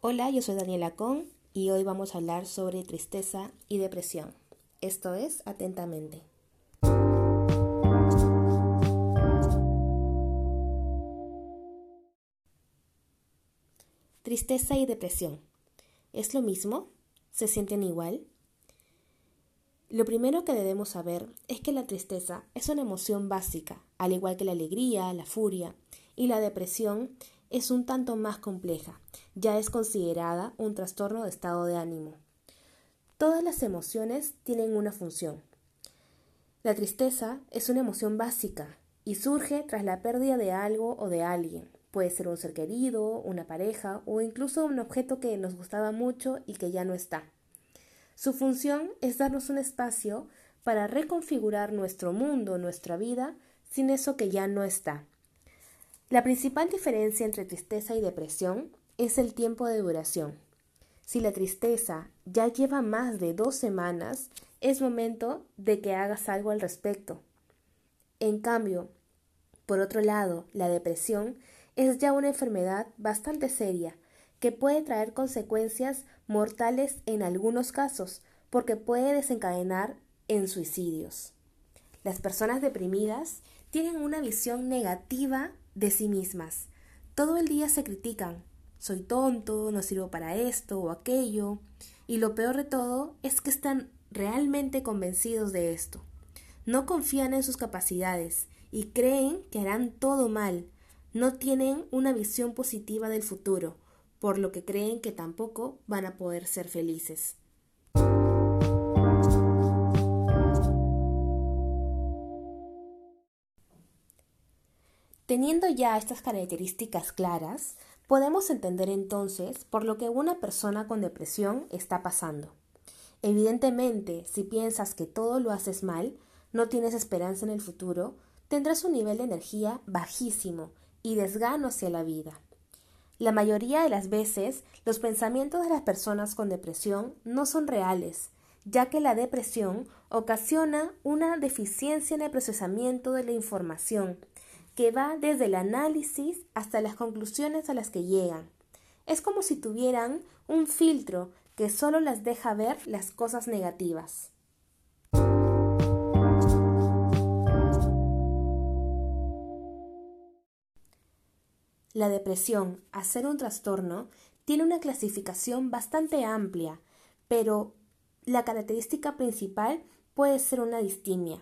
Hola, yo soy Daniela Con y hoy vamos a hablar sobre tristeza y depresión. Esto es Atentamente. Tristeza y depresión. ¿Es lo mismo? ¿Se sienten igual? Lo primero que debemos saber es que la tristeza es una emoción básica, al igual que la alegría, la furia, y la depresión es un tanto más compleja, ya es considerada un trastorno de estado de ánimo. Todas las emociones tienen una función. La tristeza es una emoción básica y surge tras la pérdida de algo o de alguien. Puede ser un ser querido, una pareja o incluso un objeto que nos gustaba mucho y que ya no está. Su función es darnos un espacio para reconfigurar nuestro mundo, nuestra vida, sin eso que ya no está. La principal diferencia entre tristeza y depresión es el tiempo de duración. Si la tristeza ya lleva más de dos semanas, es momento de que hagas algo al respecto. En cambio, por otro lado, la depresión es ya una enfermedad bastante seria que puede traer consecuencias mortales en algunos casos porque puede desencadenar en suicidios. Las personas deprimidas tienen una visión negativa de sí mismas. Todo el día se critican. Soy tonto, no sirvo para esto o aquello. Y lo peor de todo es que están realmente convencidos de esto. No confían en sus capacidades y creen que harán todo mal. No tienen una visión positiva del futuro, por lo que creen que tampoco van a poder ser felices. Teniendo ya estas características claras, podemos entender entonces por lo que una persona con depresión está pasando. Evidentemente, si piensas que todo lo haces mal, no tienes esperanza en el futuro, tendrás un nivel de energía bajísimo y desgano hacia la vida. La mayoría de las veces, los pensamientos de las personas con depresión no son reales, ya que la depresión ocasiona una deficiencia en el procesamiento de la información, que va desde el análisis hasta las conclusiones a las que llegan. Es como si tuvieran un filtro que solo las deja ver las cosas negativas. La depresión, a ser un trastorno, tiene una clasificación bastante amplia, pero la característica principal puede ser una distimia.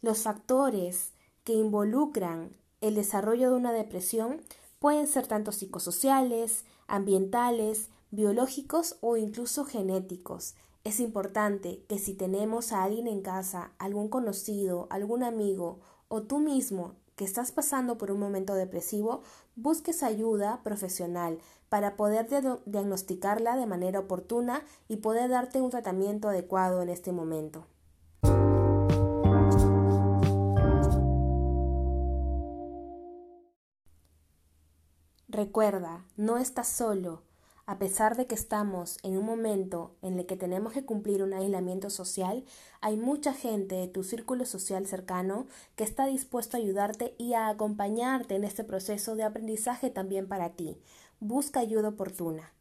Los factores que involucran el desarrollo de una depresión pueden ser tanto psicosociales, ambientales, biológicos o incluso genéticos. Es importante que si tenemos a alguien en casa, algún conocido, algún amigo o tú mismo que estás pasando por un momento depresivo, busques ayuda profesional para poder diagnosticarla de manera oportuna y poder darte un tratamiento adecuado en este momento. Recuerda, no estás solo. A pesar de que estamos en un momento en el que tenemos que cumplir un aislamiento social, hay mucha gente de tu círculo social cercano que está dispuesto a ayudarte y a acompañarte en este proceso de aprendizaje también para ti. Busca ayuda oportuna.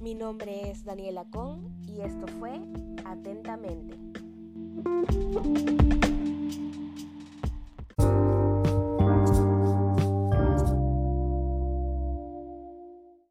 Mi nombre es Daniela Con y esto fue Atentamente.